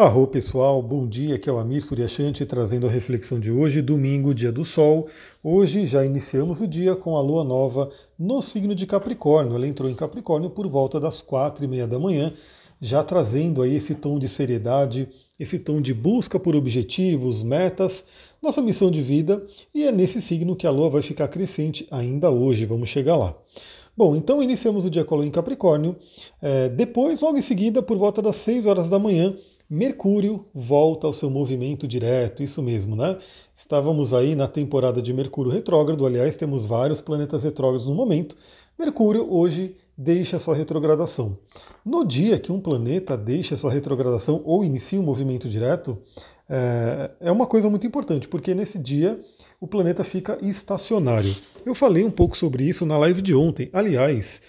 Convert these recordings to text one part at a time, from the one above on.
Arro pessoal, bom dia, aqui é o Amir Suryashanti trazendo a reflexão de hoje, domingo, dia do sol. Hoje já iniciamos o dia com a lua nova no signo de Capricórnio. Ela entrou em Capricórnio por volta das quatro e meia da manhã, já trazendo aí esse tom de seriedade, esse tom de busca por objetivos, metas, nossa missão de vida, e é nesse signo que a lua vai ficar crescente ainda hoje, vamos chegar lá. Bom, então iniciamos o dia com a lua em Capricórnio. É, depois, logo em seguida, por volta das 6 horas da manhã, Mercúrio volta ao seu movimento direto, isso mesmo, né? Estávamos aí na temporada de Mercúrio retrógrado, aliás, temos vários planetas retrógrados no momento. Mercúrio hoje deixa sua retrogradação. No dia que um planeta deixa sua retrogradação ou inicia um movimento direto, é, é uma coisa muito importante, porque nesse dia o planeta fica estacionário. Eu falei um pouco sobre isso na live de ontem. Aliás,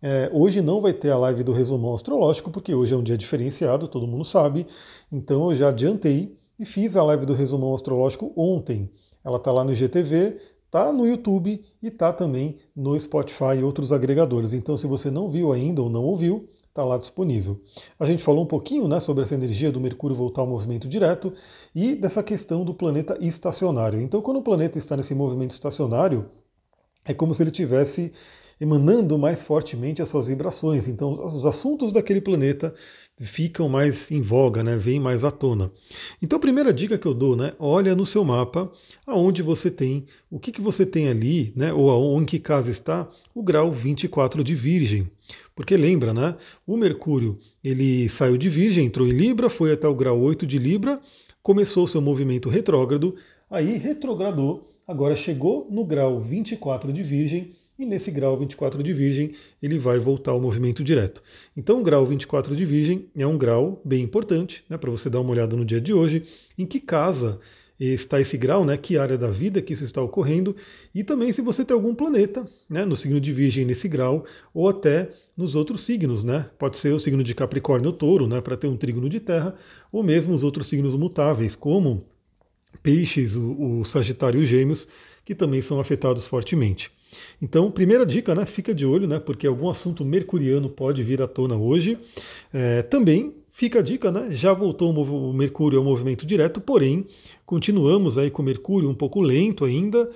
é, hoje não vai ter a live do resumão astrológico, porque hoje é um dia diferenciado, todo mundo sabe. Então eu já adiantei e fiz a live do resumão astrológico ontem. Ela está lá no IGTV, está no YouTube e está também no Spotify e outros agregadores. Então, se você não viu ainda ou não ouviu, está lá disponível. A gente falou um pouquinho né, sobre essa energia do Mercúrio voltar ao movimento direto e dessa questão do planeta estacionário. Então, quando o planeta está nesse movimento estacionário, é como se ele tivesse emanando mais fortemente as suas vibrações. Então, os assuntos daquele planeta ficam mais em voga, né? Vêm mais à tona. Então, a primeira dica que eu dou, né? Olha no seu mapa aonde você tem, o que, que você tem ali, né? Ou em que casa está o grau 24 de Virgem. Porque lembra, né? O Mercúrio ele saiu de Virgem, entrou em Libra, foi até o grau 8 de Libra, começou seu movimento retrógrado, aí retrogradou, agora chegou no grau 24 de Virgem e nesse grau 24 de Virgem ele vai voltar ao movimento direto. Então o grau 24 de Virgem é um grau bem importante, né, para você dar uma olhada no dia de hoje, em que casa está esse grau, né, que área da vida que isso está ocorrendo, e também se você tem algum planeta né, no signo de Virgem nesse grau, ou até nos outros signos, né? Pode ser o signo de Capricórnio ou Touro, né, para ter um trígono de terra, ou mesmo os outros signos mutáveis, como Peixes, o, o Sagitário e os Gêmeos, que também são afetados fortemente. Então, primeira dica, né? Fica de olho, né? Porque algum assunto mercuriano pode vir à tona hoje. É, também fica a dica, né? Já voltou o Mercúrio ao movimento direto, porém, continuamos aí com o Mercúrio um pouco lento ainda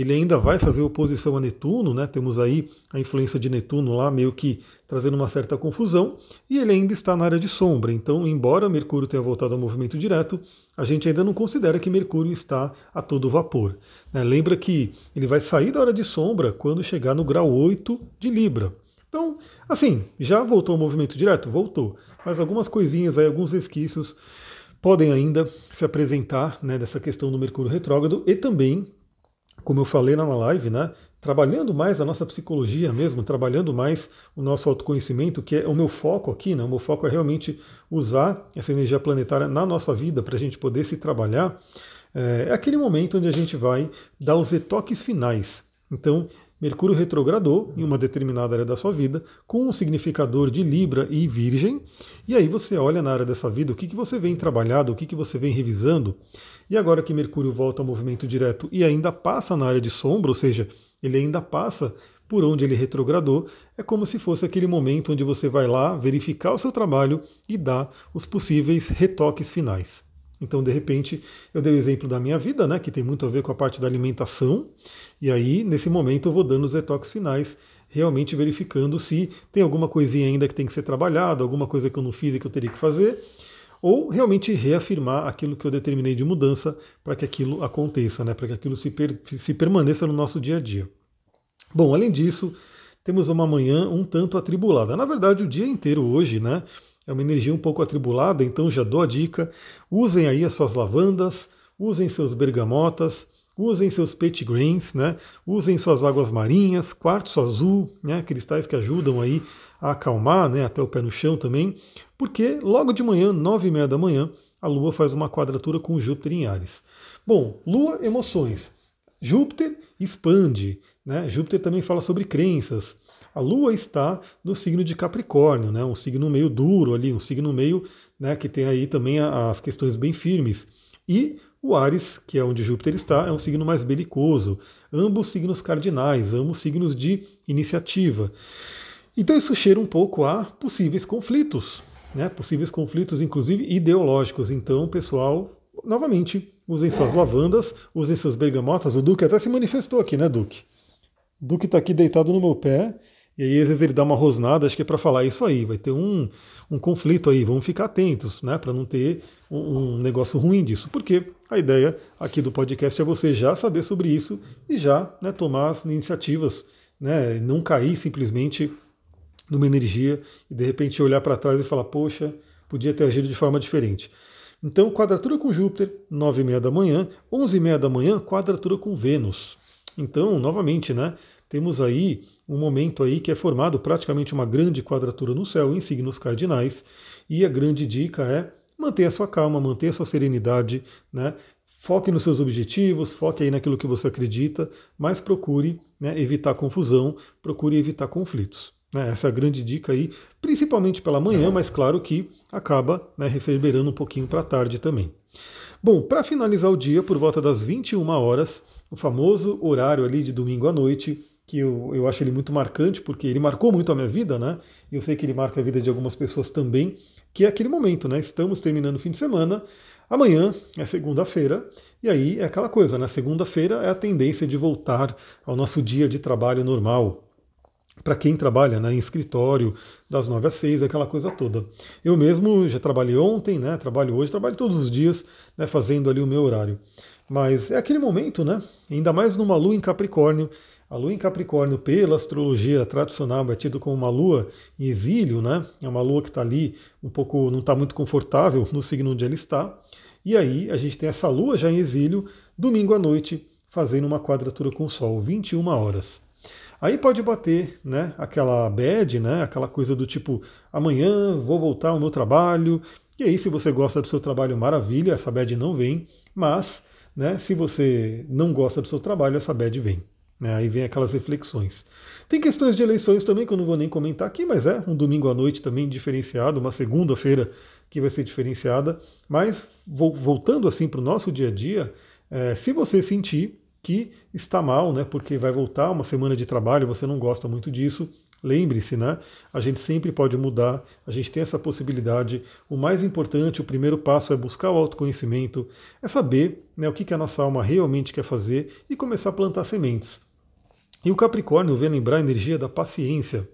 ele ainda vai fazer oposição a Netuno, né? Temos aí a influência de Netuno lá meio que trazendo uma certa confusão, e ele ainda está na área de sombra. Então, embora Mercúrio tenha voltado ao movimento direto, a gente ainda não considera que Mercúrio está a todo vapor. Né? Lembra que ele vai sair da área de sombra quando chegar no grau 8 de Libra. Então, assim, já voltou ao movimento direto? Voltou. Mas algumas coisinhas aí, alguns resquícios podem ainda se apresentar né, dessa questão do Mercúrio retrógrado e também como eu falei na live, né? Trabalhando mais a nossa psicologia mesmo, trabalhando mais o nosso autoconhecimento, que é o meu foco aqui, né? O meu foco é realmente usar essa energia planetária na nossa vida para a gente poder se trabalhar. É, é aquele momento onde a gente vai dar os retoques finais. Então, Mercúrio retrogradou em uma determinada área da sua vida, com um significador de Libra e Virgem, e aí você olha na área dessa vida o que, que você vem trabalhado, o que, que você vem revisando, e agora que Mercúrio volta ao movimento direto e ainda passa na área de sombra, ou seja, ele ainda passa por onde ele retrogradou, é como se fosse aquele momento onde você vai lá verificar o seu trabalho e dar os possíveis retoques finais. Então, de repente, eu dei o exemplo da minha vida, né, que tem muito a ver com a parte da alimentação, e aí, nesse momento, eu vou dando os retoques finais, realmente verificando se tem alguma coisinha ainda que tem que ser trabalhado, alguma coisa que eu não fiz e que eu teria que fazer, ou realmente reafirmar aquilo que eu determinei de mudança para que aquilo aconteça, né, para que aquilo se, per se permaneça no nosso dia a dia. Bom, além disso, temos uma manhã um tanto atribulada. Na verdade, o dia inteiro hoje, né? É uma energia um pouco atribulada, então já dou a dica: usem aí as suas lavandas, usem seus bergamotas, usem seus pet greens, né? usem suas águas marinhas, quartzo azul, né? cristais que ajudam aí a acalmar, né? até o pé no chão também, porque logo de manhã, nove e meia da manhã, a Lua faz uma quadratura com Júpiter em Ares. Bom, Lua, emoções. Júpiter expande, né? Júpiter também fala sobre crenças. A Lua está no signo de Capricórnio, né, um signo meio duro ali, um signo meio né, que tem aí também as questões bem firmes. E o Ares, que é onde Júpiter está, é um signo mais belicoso. Ambos signos cardinais, ambos signos de iniciativa. Então isso cheira um pouco a possíveis conflitos. né, possíveis conflitos, inclusive ideológicos. Então, pessoal, novamente, usem suas lavandas, usem suas bergamotas. O Duque até se manifestou aqui, né, Duque? Duque está aqui deitado no meu pé, e aí às vezes ele dá uma rosnada, acho que é para falar isso aí, vai ter um, um conflito aí, vamos ficar atentos, né, para não ter um, um, negócio ruim disso. Porque a ideia aqui do podcast é você já saber sobre isso e já né, tomar as iniciativas, né, não cair simplesmente numa energia e de repente olhar para trás e falar, poxa, podia ter agido de forma diferente. Então, quadratura com Júpiter, 9 e meia da manhã, 11 e meia da manhã, quadratura com Vênus. Então, novamente, né, temos aí um momento aí que é formado praticamente uma grande quadratura no céu em signos cardinais, e a grande dica é manter a sua calma, manter a sua serenidade, né? Foque nos seus objetivos, foque aí naquilo que você acredita, mas procure né, evitar confusão, procure evitar conflitos. Né? Essa é a grande dica aí, principalmente pela manhã, mas claro que acaba né, reverberando um pouquinho para a tarde também. Bom, para finalizar o dia, por volta das 21 horas, o famoso horário ali de domingo à noite, que eu, eu acho ele muito marcante, porque ele marcou muito a minha vida, né? E eu sei que ele marca a vida de algumas pessoas também, que é aquele momento, né? Estamos terminando o fim de semana, amanhã é segunda-feira, e aí é aquela coisa, né? Segunda-feira é a tendência de voltar ao nosso dia de trabalho normal, para quem trabalha né, em escritório, das 9 às 6, aquela coisa toda. Eu mesmo já trabalhei ontem, né, trabalho hoje, trabalho todos os dias, né, fazendo ali o meu horário. Mas é aquele momento, né, ainda mais numa lua em Capricórnio. A lua em Capricórnio, pela astrologia tradicional, é tido como uma lua em exílio, né? É uma lua que está ali um pouco, não está muito confortável no signo onde ela está. E aí a gente tem essa lua já em exílio, domingo à noite, fazendo uma quadratura com o Sol, 21 horas. Aí pode bater, né, aquela bad, né, aquela coisa do tipo, amanhã vou voltar ao meu trabalho. E aí, se você gosta do seu trabalho, maravilha, essa bad não vem. Mas, né, se você não gosta do seu trabalho, essa bad vem. Né, aí vem aquelas reflexões. Tem questões de eleições também que eu não vou nem comentar aqui, mas é um domingo à noite também diferenciado, uma segunda-feira que vai ser diferenciada. Mas voltando assim para o nosso dia a dia, é, se você sentir que está mal, né? Porque vai voltar uma semana de trabalho, você não gosta muito disso. Lembre-se, né? A gente sempre pode mudar, a gente tem essa possibilidade. O mais importante, o primeiro passo é buscar o autoconhecimento, é saber né, o que, que a nossa alma realmente quer fazer e começar a plantar sementes. E o Capricórnio vem lembrar a energia da paciência.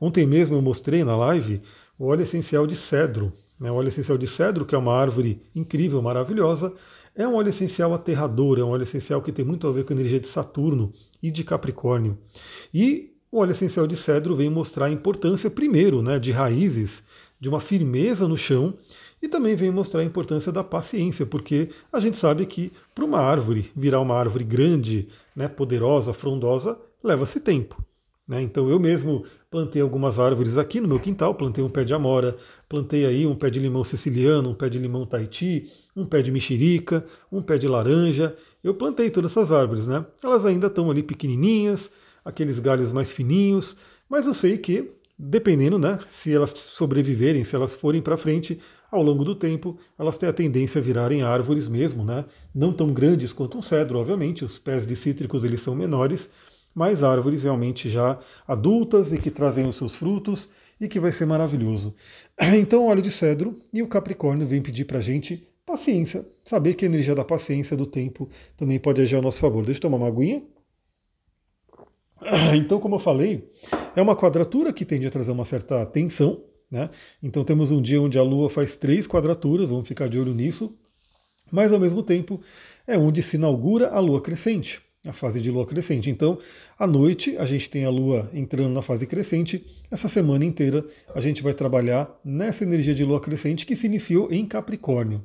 Ontem mesmo eu mostrei na live o óleo essencial de cedro. Né, o óleo essencial de cedro, que é uma árvore incrível, maravilhosa, é um óleo essencial aterrador, é um óleo essencial que tem muito a ver com a energia de Saturno e de Capricórnio. E o óleo essencial de cedro vem mostrar a importância, primeiro, né, de raízes, de uma firmeza no chão, e também vem mostrar a importância da paciência, porque a gente sabe que para uma árvore virar uma árvore grande, né, poderosa, frondosa, leva-se tempo. Né? Então eu mesmo plantei algumas árvores aqui no meu quintal, plantei um pé de amora, plantei aí um pé de limão siciliano, um pé de limão taiti, um pé de mexerica, um pé de laranja. Eu plantei todas essas árvores, né? Elas ainda estão ali pequenininhas, aqueles galhos mais fininhos, mas eu sei que dependendo, né, se elas sobreviverem, se elas forem para frente, ao longo do tempo, elas têm a tendência a virarem árvores mesmo, né? Não tão grandes quanto um cedro, obviamente, os pés de cítricos eles são menores, mas árvores realmente já adultas e que trazem os seus frutos e que vai ser maravilhoso. Então, óleo de cedro e o Capricórnio vem pedir para a gente paciência, saber que a energia da paciência, do tempo, também pode agir ao nosso favor. Deixa eu tomar uma aguinha. Então, como eu falei, é uma quadratura que tende a trazer uma certa tensão. Né? Então, temos um dia onde a Lua faz três quadraturas, vamos ficar de olho nisso. Mas, ao mesmo tempo, é onde se inaugura a Lua crescente a fase de lua crescente. Então, à noite, a gente tem a lua entrando na fase crescente. Essa semana inteira, a gente vai trabalhar nessa energia de lua crescente que se iniciou em Capricórnio.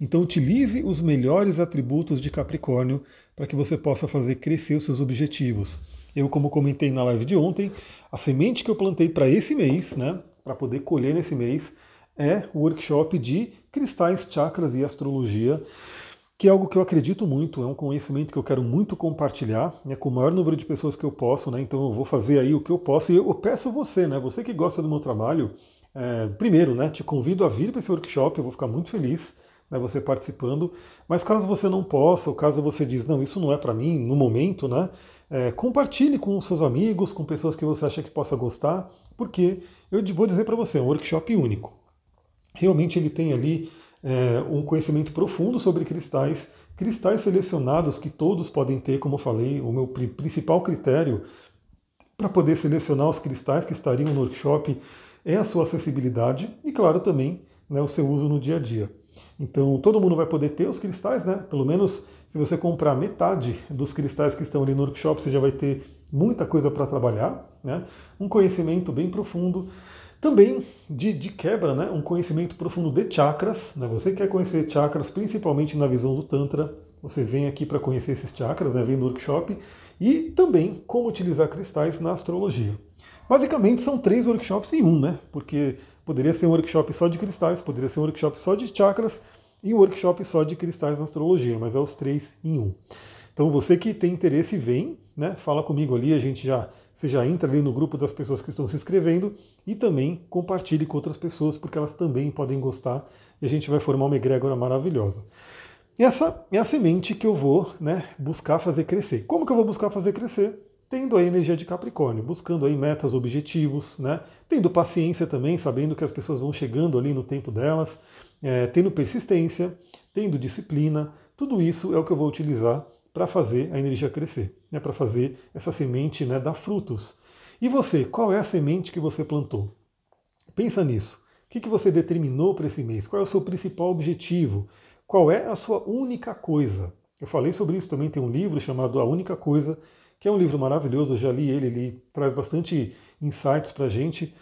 Então, utilize os melhores atributos de Capricórnio para que você possa fazer crescer os seus objetivos. Eu, como comentei na live de ontem, a semente que eu plantei para esse mês, né, para poder colher nesse mês, é o workshop de cristais, chakras e astrologia que é algo que eu acredito muito, é um conhecimento que eu quero muito compartilhar, né, com o maior número de pessoas que eu posso, né, então eu vou fazer aí o que eu posso, e eu peço você, né, você que gosta do meu trabalho, é, primeiro, né, te convido a vir para esse workshop, eu vou ficar muito feliz, né, você participando, mas caso você não possa, ou caso você diz, não, isso não é para mim, no momento, né, é, compartilhe com seus amigos, com pessoas que você acha que possa gostar, porque eu vou dizer para você, é um workshop único, realmente ele tem ali é, um conhecimento profundo sobre cristais, cristais selecionados que todos podem ter, como eu falei, o meu principal critério para poder selecionar os cristais que estariam no workshop é a sua acessibilidade e, claro, também né, o seu uso no dia a dia. Então, todo mundo vai poder ter os cristais, né? Pelo menos se você comprar metade dos cristais que estão ali no workshop, você já vai ter muita coisa para trabalhar, né? Um conhecimento bem profundo. Também, de, de, quebra, né, um conhecimento profundo de chakras. Né, você quer conhecer chakras, principalmente na visão do Tantra, você vem aqui para conhecer esses chakras, né, vem no workshop. E também como utilizar cristais na astrologia. Basicamente são três workshops em um, né? Porque poderia ser um workshop só de cristais, poderia ser um workshop só de chakras e um workshop só de cristais na astrologia, mas é os três em um. Então você que tem interesse, vem, né? Fala comigo ali, a gente já você já entra ali no grupo das pessoas que estão se inscrevendo e também compartilhe com outras pessoas, porque elas também podem gostar e a gente vai formar uma egrégora maravilhosa. Essa é a semente que eu vou né, buscar fazer crescer. Como que eu vou buscar fazer crescer? Tendo a energia de Capricórnio, buscando aí metas, objetivos, né? tendo paciência também, sabendo que as pessoas vão chegando ali no tempo delas, é, tendo persistência, tendo disciplina, tudo isso é o que eu vou utilizar para fazer a energia crescer, né, para fazer essa semente né, dar frutos. E você, qual é a semente que você plantou? Pensa nisso. O que, que você determinou para esse mês? Qual é o seu principal objetivo? Qual é a sua única coisa? Eu falei sobre isso também, tem um livro chamado A Única Coisa, que é um livro maravilhoso, eu já li ele, ele traz bastante insights para a gente.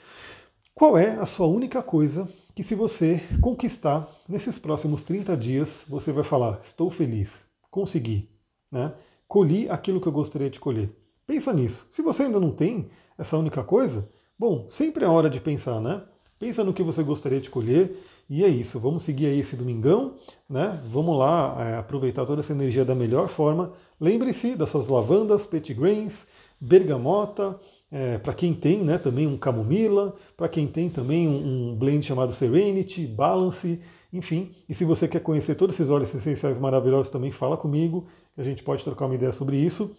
Qual é a sua única coisa que, se você conquistar nesses próximos 30 dias, você vai falar: estou feliz, consegui, né? Colhi aquilo que eu gostaria de colher. Pensa nisso. Se você ainda não tem essa única coisa, bom, sempre é hora de pensar, né? Pensa no que você gostaria de colher e é isso. Vamos seguir aí esse domingão, né? Vamos lá é, aproveitar toda essa energia da melhor forma. Lembre-se das suas lavandas, petitgrains, bergamota, é, para quem tem né, também um camomila, para quem tem também um, um, blend chamado Serenity, Balance, enfim. E se você quer conhecer todos esses óleos essenciais maravilhosos, também fala comigo, que a gente pode trocar uma ideia sobre isso.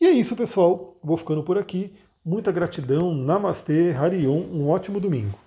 E é isso, pessoal. Vou ficando por aqui. Muita gratidão. Namastê, Harion. Um ótimo domingo.